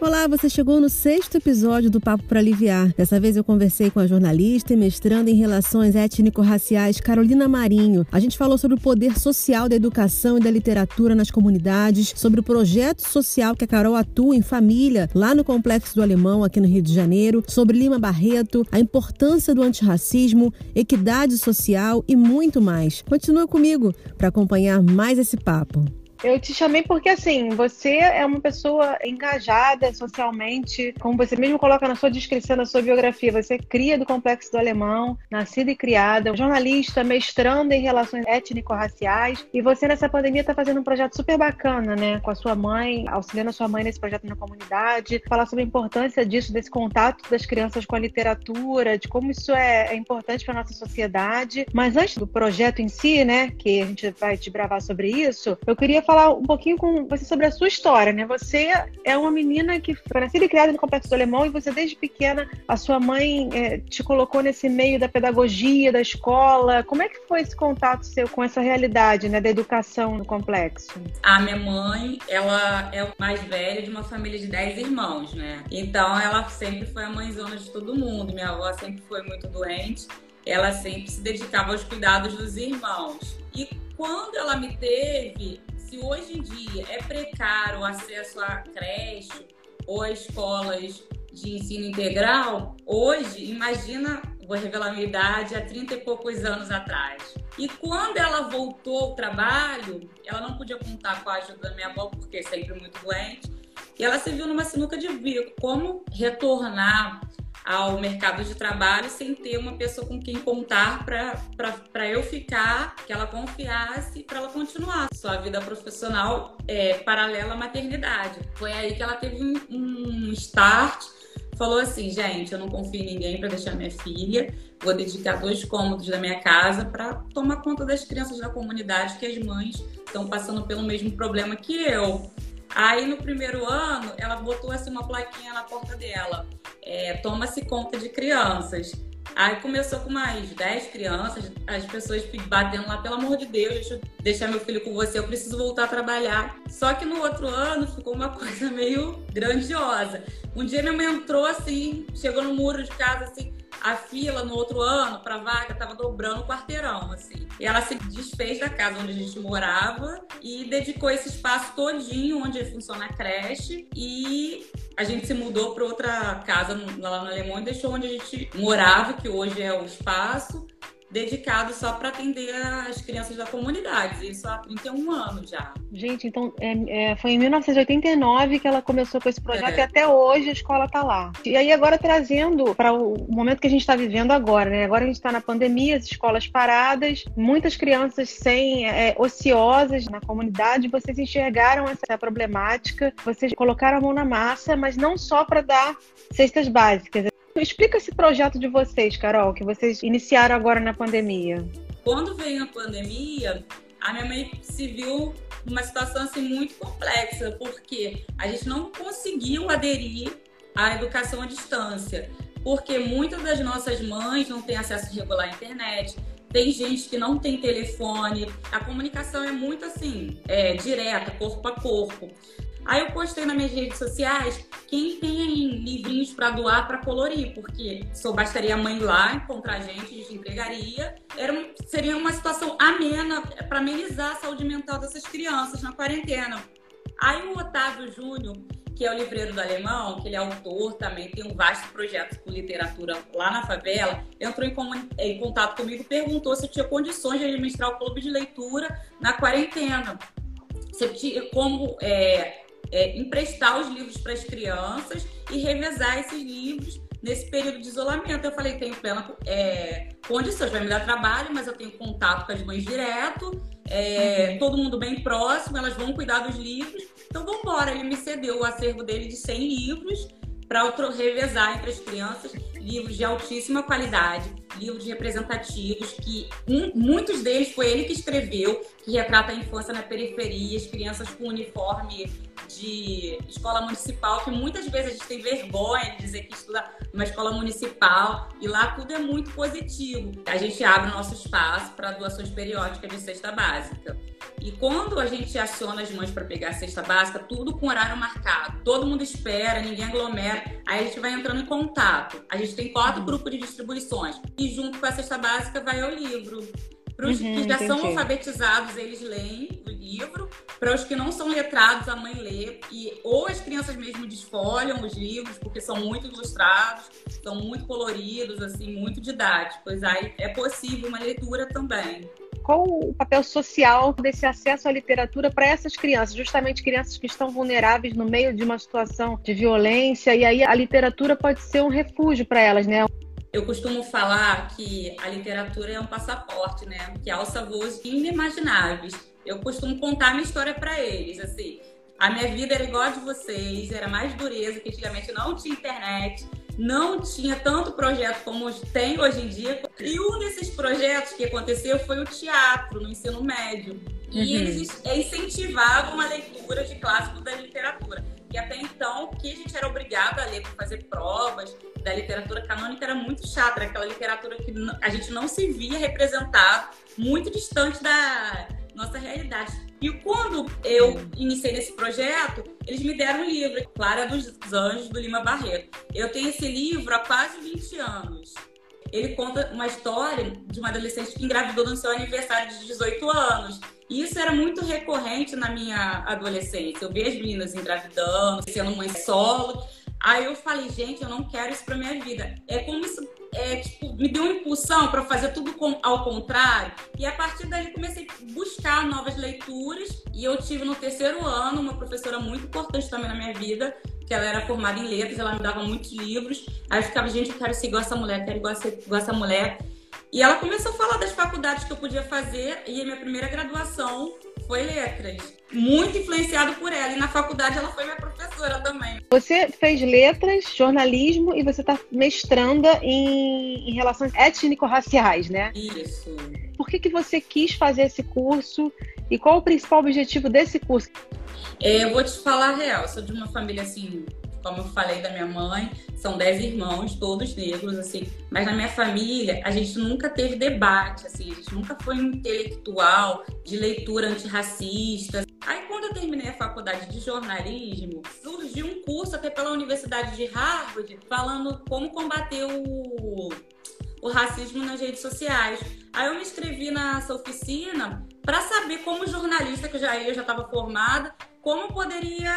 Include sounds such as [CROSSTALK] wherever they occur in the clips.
Olá, você chegou no sexto episódio do Papo para Aliviar. Dessa vez eu conversei com a jornalista e mestranda em Relações Étnico-Raciais Carolina Marinho. A gente falou sobre o poder social da educação e da literatura nas comunidades, sobre o projeto social que a Carol atua em família lá no Complexo do Alemão, aqui no Rio de Janeiro, sobre Lima Barreto, a importância do antirracismo, equidade social e muito mais. Continua comigo para acompanhar mais esse papo. Eu te chamei porque, assim, você é uma pessoa engajada socialmente, como você mesmo coloca na sua descrição, na sua biografia. Você é cria do Complexo do Alemão, nascida e criada, jornalista, mestrando em relações étnico-raciais. E você, nessa pandemia, está fazendo um projeto super bacana, né? Com a sua mãe, auxiliando a sua mãe nesse projeto na comunidade. Falar sobre a importância disso, desse contato das crianças com a literatura, de como isso é, é importante para nossa sociedade. Mas antes do projeto em si, né? Que a gente vai te bravar sobre isso, eu queria falar um pouquinho com você sobre a sua história, né? Você é uma menina que foi nascida e criada no Complexo do Alemão e você, desde pequena, a sua mãe é, te colocou nesse meio da pedagogia, da escola. Como é que foi esse contato seu com essa realidade, né, da educação no complexo? A minha mãe, ela é mais velha de uma família de 10 irmãos, né? Então, ela sempre foi a mãezona de todo mundo. Minha avó sempre foi muito doente. Ela sempre se dedicava aos cuidados dos irmãos. E quando ela me teve, se hoje em dia é precário o acesso à creche ou a escolas de ensino integral, hoje, imagina, vou revelar a minha idade, há 30 e poucos anos atrás. E quando ela voltou ao trabalho, ela não podia contar com a ajuda da minha avó, porque é sempre muito doente, e ela se viu numa sinuca de bico, como retornar ao mercado de trabalho sem ter uma pessoa com quem contar para eu ficar, que ela confiasse, para ela continuar sua vida profissional é, paralela à maternidade. Foi aí que ela teve um, um start falou assim, gente, eu não confio em ninguém para deixar minha filha, vou dedicar dois cômodos da minha casa para tomar conta das crianças da comunidade que as mães estão passando pelo mesmo problema que eu. Aí no primeiro ano, ela botou assim uma plaquinha na porta dela é, toma-se conta de crianças. Aí começou com mais 10 crianças, as pessoas batendo lá, pelo amor de Deus, deixa eu deixar meu filho com você, eu preciso voltar a trabalhar. Só que no outro ano ficou uma [LAUGHS] coisa meio grandiosa. Um dia minha mãe entrou assim, chegou no muro de casa assim, a fila no outro ano para vaga estava dobrando o quarteirão, assim. E ela se desfez da casa onde a gente morava e dedicou esse espaço todinho onde funciona a creche e a gente se mudou para outra casa lá no Alemão e deixou onde a gente morava, que hoje é o espaço dedicado só para atender as crianças da comunidade, isso há 31 anos já. Gente, então é, é, foi em 1989 que ela começou com esse projeto é. e até hoje a escola está lá. E aí agora trazendo para o momento que a gente está vivendo agora, né? Agora a gente está na pandemia, as escolas paradas, muitas crianças sem é, ociosas na comunidade. Vocês enxergaram essa problemática, vocês colocaram a mão na massa, mas não só para dar cestas básicas Explica esse projeto de vocês, Carol, que vocês iniciaram agora na pandemia. Quando veio a pandemia, a minha mãe se viu numa situação assim muito complexa, porque a gente não conseguiu aderir à educação à distância, porque muitas das nossas mães não têm acesso regular à internet, tem gente que não tem telefone, a comunicação é muito assim, é, direta, corpo a corpo. Aí eu postei nas minhas redes sociais quem tem livrinhos para doar para colorir, porque só bastaria a mãe lá encontrar a gente, a gente entregaria. Era, seria uma situação amena para amenizar a saúde mental dessas crianças na quarentena. Aí o Otávio Júnior, que é o livreiro do Alemão, que ele é autor também, tem um vasto projeto com literatura lá na favela, entrou em, em contato comigo perguntou se eu tinha condições de administrar o clube de leitura na quarentena. Se eu tinha como é, é, emprestar os livros para as crianças e revezar esses livros nesse período de isolamento. Eu falei, tenho plena é, condições, vai me dar trabalho, mas eu tenho contato com as mães direto, é, uhum. todo mundo bem próximo, elas vão cuidar dos livros. Então, vamos embora. Ele me cedeu o acervo dele de 100 livros para revezar entre as crianças livros de altíssima qualidade, livros representativos, que um, muitos deles foi ele que escreveu, que retrata a infância na periferia, as crianças com uniforme de escola municipal, que muitas vezes a gente tem vergonha de dizer que estuda numa escola municipal, e lá tudo é muito positivo. A gente abre o nosso espaço para doações periódicas de cesta básica. E quando a gente aciona as mães para pegar a cesta básica, tudo com horário marcado. Todo mundo espera, ninguém aglomera. Aí a gente vai entrando em contato. A gente tem quatro grupos de distribuições. E junto com a cesta básica vai o livro. Para os uhum, que já entendi. são alfabetizados, eles leem o livro. Para os que não são letrados, a mãe lê. E, ou as crianças mesmo desfolham os livros, porque são muito ilustrados, são muito coloridos, assim, muito didáticos. Aí é possível uma leitura também qual o papel social desse acesso à literatura para essas crianças, justamente crianças que estão vulneráveis no meio de uma situação de violência, e aí a literatura pode ser um refúgio para elas, né? Eu costumo falar que a literatura é um passaporte, né? Que alça voos inimagináveis. Eu costumo contar minha história para eles, assim. A minha vida era igual a de vocês, era mais dureza, que antigamente não tinha internet, não tinha tanto projeto como tem hoje em dia. E um desses projetos que aconteceu foi o teatro no ensino médio. E uhum. eles incentivavam a leitura de clássicos da literatura. E até então, o que a gente era obrigado a ler para fazer provas da literatura canônica era muito chata, era aquela literatura que a gente não se via representado, muito distante da nossa realidade. E quando eu iniciei nesse projeto, eles me deram um livro, Clara dos Anjos, do Lima Barreto. Eu tenho esse livro há quase 20 anos. Ele conta uma história de uma adolescente que engravidou no seu aniversário de 18 anos. E isso era muito recorrente na minha adolescência. Eu via as meninas engravidando, sendo mãe solo. Aí eu falei, gente, eu não quero isso pra minha vida. É como isso é, tipo, me deu uma impulsão para fazer tudo com, ao contrário. E a partir daí comecei a buscar novas leituras. E eu tive no terceiro ano uma professora muito importante também na minha vida, que ela era formada em letras, ela me dava muitos livros. Aí eu ficava, gente, eu quero ser igual essa mulher, quero igual, ser igual essa mulher. E ela começou a falar das faculdades que eu podia fazer, e a minha primeira graduação foi letras. Muito influenciado por ela. E na faculdade ela foi minha professora também. Você fez letras, jornalismo e você está mestranda em, em relações étnico-raciais, né? Isso. Por que, que você quis fazer esse curso e qual o principal objetivo desse curso? É, eu vou te falar a real. Eu sou de uma família assim como eu falei da minha mãe, são dez irmãos, todos negros, assim. Mas na minha família, a gente nunca teve debate, assim. A gente nunca foi intelectual de leitura antirracista. Aí, quando eu terminei a faculdade de jornalismo, surgiu um curso até pela Universidade de Harvard falando como combater o, o racismo nas redes sociais. Aí eu me inscrevi nessa oficina para saber como jornalista, que eu já eu já estava formada, como poderia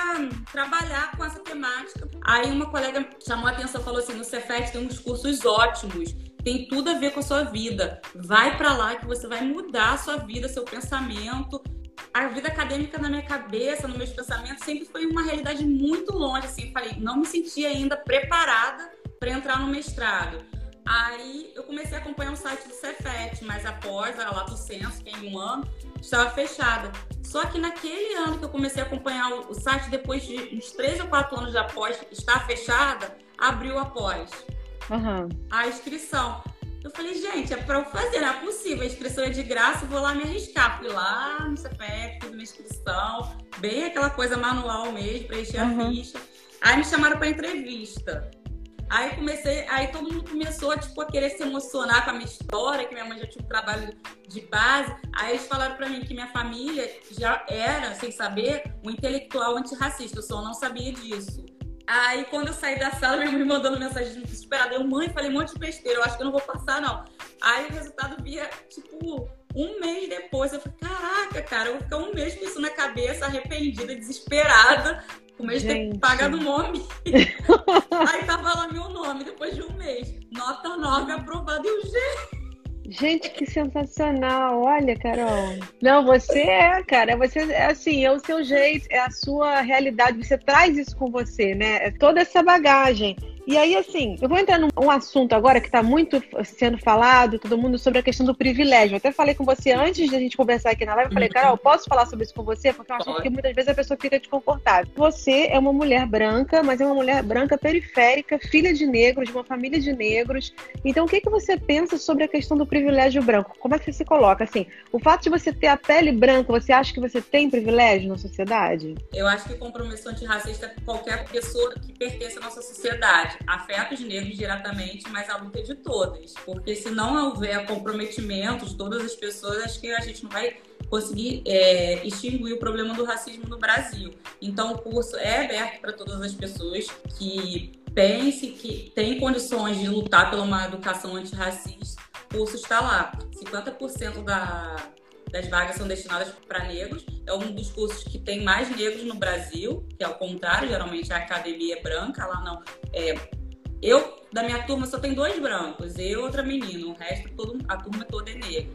trabalhar com essa temática. Aí uma colega chamou a atenção, falou assim, no Cefet tem uns cursos ótimos, tem tudo a ver com a sua vida. Vai para lá que você vai mudar a sua vida, seu pensamento. A vida acadêmica na minha cabeça, nos meus pensamentos, sempre foi uma realidade muito longe. Assim, falei, não me sentia ainda preparada para entrar no mestrado. Aí eu comecei a acompanhar o site do Cefet, mas após a Lato Senso, que é em um ano, estava fechada. Só que naquele ano que eu comecei a acompanhar o site, depois de uns três ou quatro anos de após estar fechada, abriu após uhum. a inscrição. Eu falei, gente, é para eu fazer, não é possível. A inscrição é de graça, vou lá me arriscar. Fui lá no CPF, fiz uma inscrição, bem aquela coisa manual mesmo, preencher uhum. a ficha. Aí me chamaram para entrevista. Aí comecei, aí todo mundo começou tipo, a querer se emocionar com a minha história, que minha mãe já tinha um trabalho de base. Aí eles falaram para mim que minha família já era, sem saber, um intelectual antirracista. Eu só não sabia disso. Aí quando eu saí da sala, minha mãe mandando mensagem desesperada. Eu, mãe, falei um monte de besteira, eu acho que eu não vou passar, não. Aí o resultado via, tipo, um mês depois. Eu falei, caraca, cara, eu vou ficar um mês com isso na cabeça, arrependida, desesperada, o mês ter pagado o nome. [LAUGHS] Aí tava lá meu nome depois de um mês. Nota 9 aprovado e o G. Gente, que sensacional! Olha, Carol. Não, você é, cara. Você é assim, é o seu jeito, é a sua realidade. Você traz isso com você, né? É toda essa bagagem. E aí, assim, eu vou entrar num um assunto agora que está muito sendo falado, todo mundo, sobre a questão do privilégio. Eu até falei com você antes de a gente conversar aqui na live, eu falei. Carol, posso falar sobre isso com você? Porque eu acho que muitas vezes a pessoa fica desconfortável. Você é uma mulher branca, mas é uma mulher branca periférica, filha de negros, de uma família de negros. Então, o que, que você pensa sobre a questão do privilégio branco? Como é que você se coloca? Assim, o fato de você ter a pele branca, você acha que você tem privilégio na sociedade? Eu acho que o compromisso antirracista é qualquer pessoa que pertence à nossa sociedade. Afeta os negros diretamente, mas a luta é de todas. Porque se não houver comprometimento de todas as pessoas, acho que a gente não vai conseguir é, extinguir o problema do racismo no Brasil. Então, o curso é aberto para todas as pessoas que pensem que têm condições de lutar por uma educação antirracista. O curso está lá. 50% da, das vagas são destinadas para negros. É um dos cursos que tem mais negros no Brasil, que é o contrário, geralmente a academia é branca, lá não. É, eu, da minha turma, só tem dois brancos, eu e outra menina, o resto, todo, a turma toda é negra.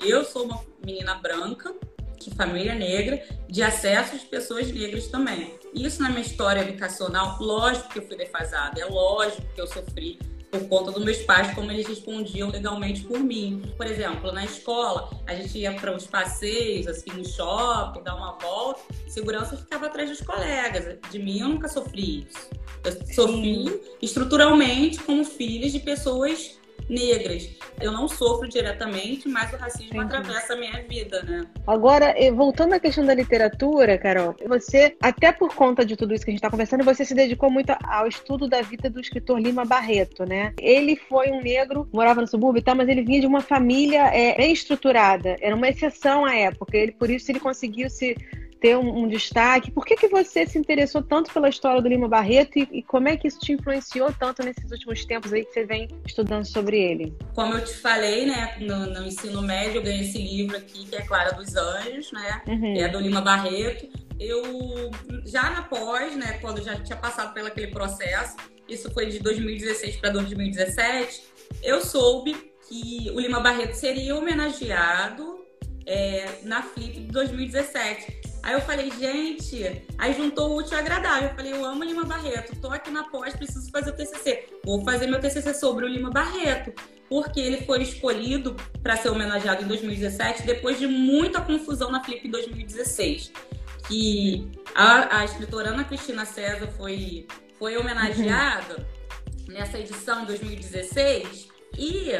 Eu sou uma menina branca, de família negra, de acesso de pessoas negras também. Isso na minha história educacional, lógico que eu fui defasada, é lógico que eu sofri por conta dos meus pais, como eles respondiam legalmente por mim. Por exemplo, na escola, a gente ia para os passeios, assim, no shopping, dar uma volta, segurança ficava atrás dos colegas. De mim, eu nunca sofri isso. Eu sofri estruturalmente como filha de pessoas negras. Eu não sofro diretamente, mas o racismo atravessa a minha vida, né? Agora, voltando à questão da literatura, Carol, você, até por conta de tudo isso que a gente está conversando, você se dedicou muito ao estudo da vida do escritor Lima Barreto, né? Ele foi um negro, morava no subúrbio e tal, mas ele vinha de uma família é, bem estruturada. Era uma exceção à época. Ele, por isso ele conseguiu se ter um, um, destaque. Por que, que você se interessou tanto pela história do Lima Barreto e, e, como é que isso te influenciou tanto nesses últimos tempos aí que você vem estudando sobre ele? Como eu te falei, né, no, no ensino médio eu ganhei esse livro aqui, que é Clara dos Anjos, né, uhum. que é do Lima Barreto. Eu, já na pós, né, quando já tinha passado pelo aquele processo, isso foi de 2016 para 2017, eu soube que o Lima Barreto seria homenageado é, na Flip de 2017. Aí eu falei, gente, aí juntou o útil e agradável. Eu falei, eu amo Lima Barreto, tô aqui na pós, preciso fazer o TCC. Vou fazer meu TCC sobre o Lima Barreto, porque ele foi escolhido para ser homenageado em 2017, depois de muita confusão na Flip em 2016. Que a, a escritora Ana Cristina César foi, foi homenageada uhum. nessa edição em 2016 e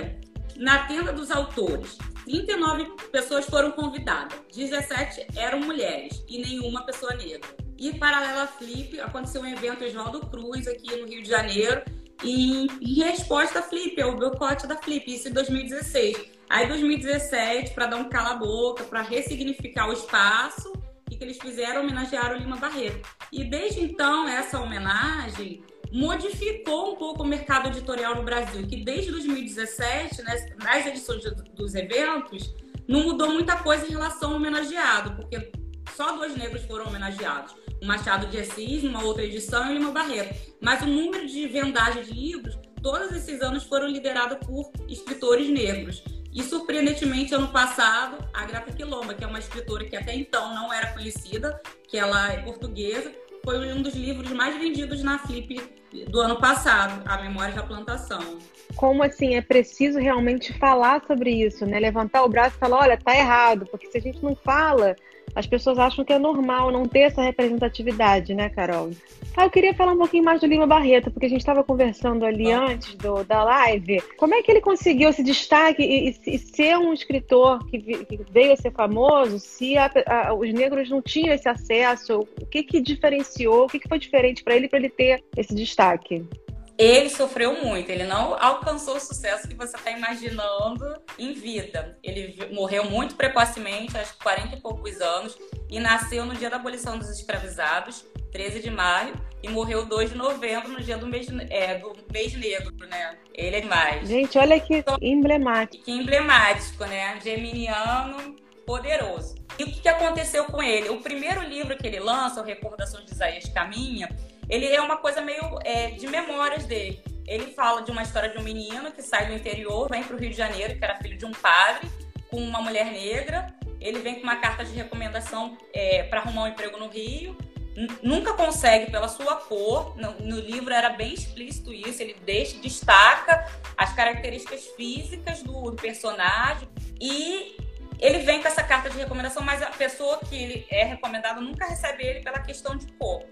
na tenda dos autores 39 pessoas foram convidadas, 17 eram mulheres e nenhuma pessoa negra. E paralela Flip, aconteceu um evento Oswaldo Cruz aqui no Rio de Janeiro, e em resposta a Flip, ao boicote da Flip, isso em 2016. Aí 2017, para dar um cala-boca, para ressignificar o espaço, o que eles fizeram? Homenagearam o Lima Barreto. E desde então, essa homenagem modificou um pouco o mercado editorial no Brasil, que desde 2017, né, nas edições dos eventos, não mudou muita coisa em relação ao homenageado, porque só dois negros foram homenageados. O Machado de Assis, numa outra edição, e Lima Barreto. Mas o número de vendagem de livros, todos esses anos foram liderados por escritores negros. E, surpreendentemente, ano passado, a Grata Quilomba, que é uma escritora que até então não era conhecida, que ela é portuguesa, foi um dos livros mais vendidos na Flip do ano passado, A Memória da Plantação. Como assim é preciso realmente falar sobre isso, né? Levantar o braço e falar, olha, tá errado, porque se a gente não fala, as pessoas acham que é normal não ter essa representatividade, né, Carol? Ah, eu queria falar um pouquinho mais do Lima Barreto, porque a gente estava conversando ali ah. antes do, da live. Como é que ele conseguiu esse destaque e, e, e ser um escritor que, que, veio a ser famoso se a, a, os negros não tinham esse acesso? O que, que diferenciou? O que, que foi diferente para ele para ele ter esse destaque? Ele sofreu muito, ele não alcançou o sucesso que você está imaginando em vida. Ele morreu muito precocemente, aos 40 e poucos anos, e nasceu no dia da abolição dos escravizados, 13 de maio, e morreu 2 de novembro, no dia do mês, é, do mês negro, né? Ele é mais. Gente, olha que emblemático. Que emblemático, né? Geminiano poderoso. E o que, que aconteceu com ele? O primeiro livro que ele lança, o Recordações de Isaías Caminha, ele é uma coisa meio é, de memórias dele. Ele fala de uma história de um menino que sai do interior, vem para o Rio de Janeiro, que era filho de um padre, com uma mulher negra. Ele vem com uma carta de recomendação é, para arrumar um emprego no Rio. nunca consegue pela sua cor. No, no, livro era bem explícito isso. Ele deixa, destaca as características físicas do, do, personagem e ele vem com essa carta de recomendação, mas a pessoa que ele é recomendado nunca recebe ele pela questão de cor.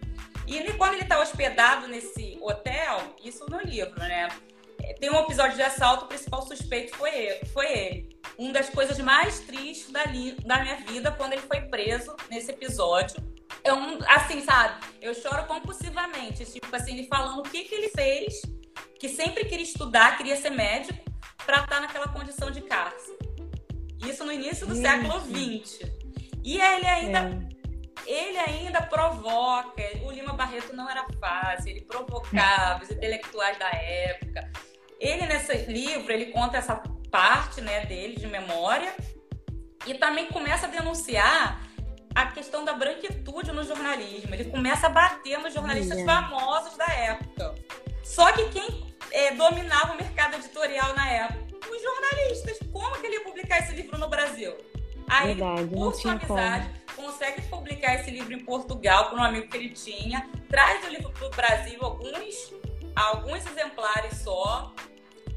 E ele, quando ele está hospedado nesse hotel, isso no livro, né? Tem um episódio de assalto, o principal suspeito foi ele. Foi ele. Uma das coisas mais tristes da, da minha vida quando ele foi preso nesse episódio é um, assim, sabe? Eu choro compulsivamente, tipo assim, ele falando o que, que ele fez, que sempre queria estudar, queria ser médico, para estar tá naquela condição de cárcere. Isso no início do século XX. E ele ainda. Ele ainda provoca. O Lima Barreto não era fácil, ele provocava os intelectuais da época. Ele, nesse livro, ele conta essa parte né, dele de memória e também começa a denunciar a questão da branquitude no jornalismo. Ele começa a bater nos jornalistas famosos da época. Só que quem é, dominava o mercado editorial na época? Os jornalistas. Como que ele ia publicar esse livro no Brasil? Aí, Verdade, por sua amizade, como. Consegue publicar esse livro em Portugal para um amigo que ele tinha, traz o livro para o Brasil, alguns, alguns exemplares só,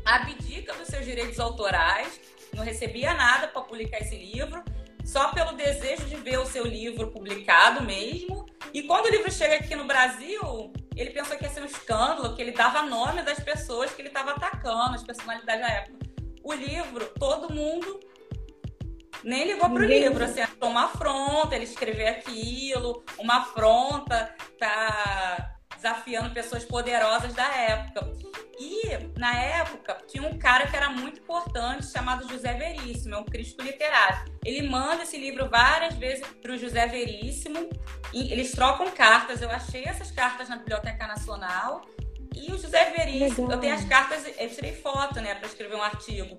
abdica dos seus direitos autorais, não recebia nada para publicar esse livro, só pelo desejo de ver o seu livro publicado mesmo. E quando o livro chega aqui no Brasil, ele pensou que ia ser um escândalo, que ele dava nome das pessoas que ele estava atacando, as personalidades da época. O livro, todo mundo nem ligou pro Ninguém... livro, assim, achou uma afronta ele escrever aquilo, uma afronta, tá desafiando pessoas poderosas da época. E, na época, tinha um cara que era muito importante, chamado José Veríssimo, é um crítico literário. Ele manda esse livro várias vezes para o José Veríssimo, e eles trocam cartas. Eu achei essas cartas na Biblioteca Nacional. E o José Veríssimo, Legal. eu tenho as cartas, eu tirei foto, né, para escrever um artigo.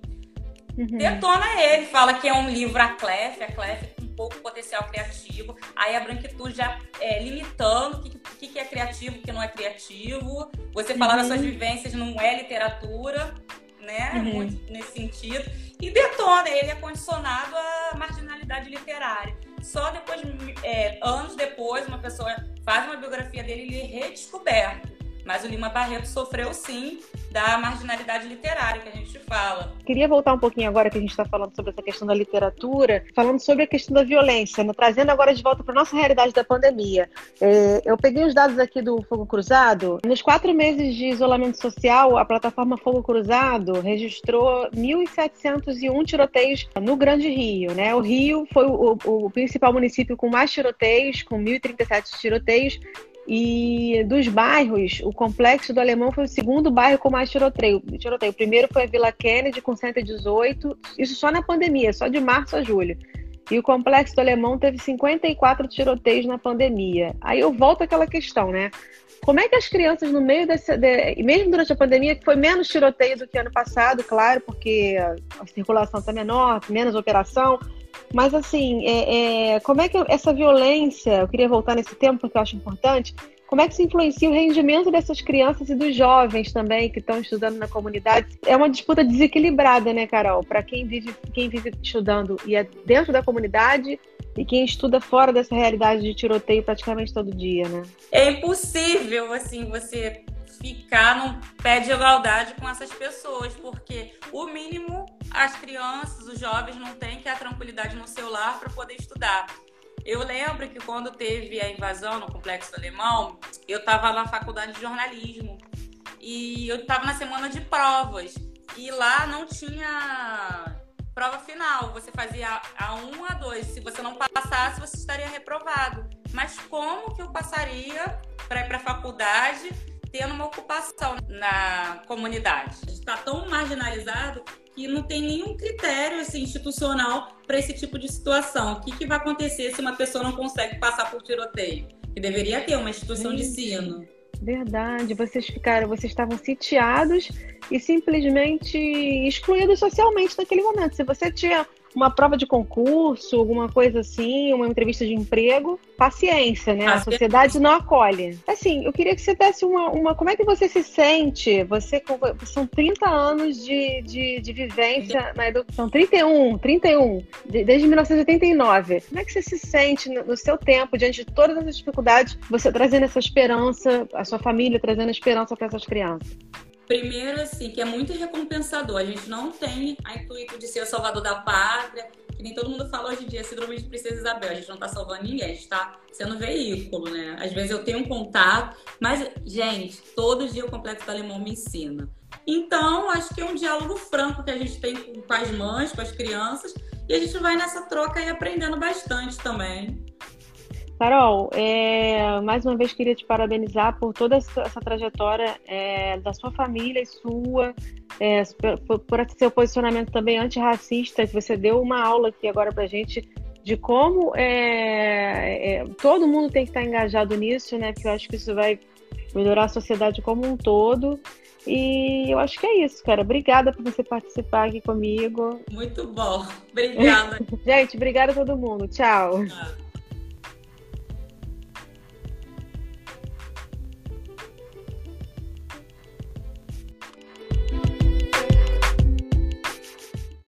Uhum. Detona ele, fala que é um livro a Clef, a Clef pouco potencial criativo. Aí a branquitude já é, limitando o que, que, que, é criativo, o que não é criativo. Você falar uhum. das suas vivências não é literatura, né? Uhum. Muito nesse sentido. E detona, ele é condicionado à marginalidade literária. Só depois, é, anos depois, uma pessoa faz uma biografia dele e ele é redescoberto. Mas o Lima Barreto sofreu sim da marginalidade literária que a gente fala. Queria voltar um pouquinho agora que a gente está falando sobre essa questão da literatura, falando sobre a questão da violência, né? trazendo agora de volta para nossa realidade da pandemia. É, eu peguei os dados aqui do Fogo Cruzado. Nos quatro meses de isolamento social, a plataforma Fogo Cruzado registrou 1.701 tiroteios no Grande Rio. Né? O Rio foi o, o principal município com mais tiroteios, com 1.037 tiroteios, e dos bairros, o Complexo do Alemão foi o segundo bairro com mais tiroteio. tiroteio. O primeiro foi a Vila Kennedy, com 118, isso só na pandemia, só de março a julho. E o Complexo do Alemão teve 54 tiroteios na pandemia. Aí eu volto àquela questão, né? Como é que as crianças, no meio desse. De, mesmo durante a pandemia, que foi menos tiroteio do que ano passado, claro, porque a circulação está menor, menos operação mas assim, é, é, como é que essa violência, eu queria voltar nesse tempo porque eu acho importante, como é que se influencia o rendimento dessas crianças e dos jovens também que estão estudando na comunidade? É uma disputa desequilibrada, né, Carol? Para quem vive, quem vive estudando e é dentro da comunidade e quem estuda fora dessa realidade de tiroteio praticamente todo dia, né? É impossível, assim, você ficar num pé de igualdade com essas pessoas, porque o mínimo as crianças, os jovens não têm que a tranquilidade no celular para poder estudar. Eu lembro que quando teve a invasão no Complexo Alemão, eu estava na faculdade de jornalismo e eu estava na semana de provas e lá não tinha prova final. Você fazia a 1 a 2. Se você não passasse, você estaria reprovado. Mas como que eu passaria para ir para a faculdade tendo uma ocupação na comunidade? Está tão marginalizado que não tem nenhum critério assim, institucional para esse tipo de situação. O que, que vai acontecer se uma pessoa não consegue passar por tiroteio? Que deveria ter uma instituição de ensino. Verdade, vocês ficaram, vocês estavam sitiados e simplesmente excluídos socialmente naquele momento. Se você tinha uma prova de concurso, alguma coisa assim, uma entrevista de emprego, paciência, né? A sociedade não acolhe. Assim, eu queria que você desse uma, uma. Como é que você se sente? Você são 30 anos de, de, de vivência na educação. 31, 31, desde 1989. Como é que você se sente no, no seu tempo, diante de todas essas dificuldades, você trazendo essa esperança, a sua família trazendo esperança para essas crianças? Primeiro, assim, que é muito recompensador. A gente não tem a intuito de ser o salvador da pátria, que nem todo mundo fala hoje em dia, síndrome de Princesa Isabel. A gente não tá salvando ninguém, a gente tá sendo veículo, né? Às vezes eu tenho um contato, mas, gente, todo dia o Complexo do Alemão me ensina. Então, acho que é um diálogo franco que a gente tem com as mães, com as crianças, e a gente vai nessa troca aí aprendendo bastante também. Carol, é, mais uma vez queria te parabenizar por toda essa, essa trajetória é, da sua família e sua, é, por, por seu posicionamento também antirracista, que você deu uma aula aqui agora pra gente de como é, é, todo mundo tem que estar engajado nisso, né? Porque eu acho que isso vai melhorar a sociedade como um todo. E eu acho que é isso, cara. Obrigada por você participar aqui comigo. Muito bom. Obrigada. [LAUGHS] Gente, obrigada a todo mundo. Tchau. Tchau.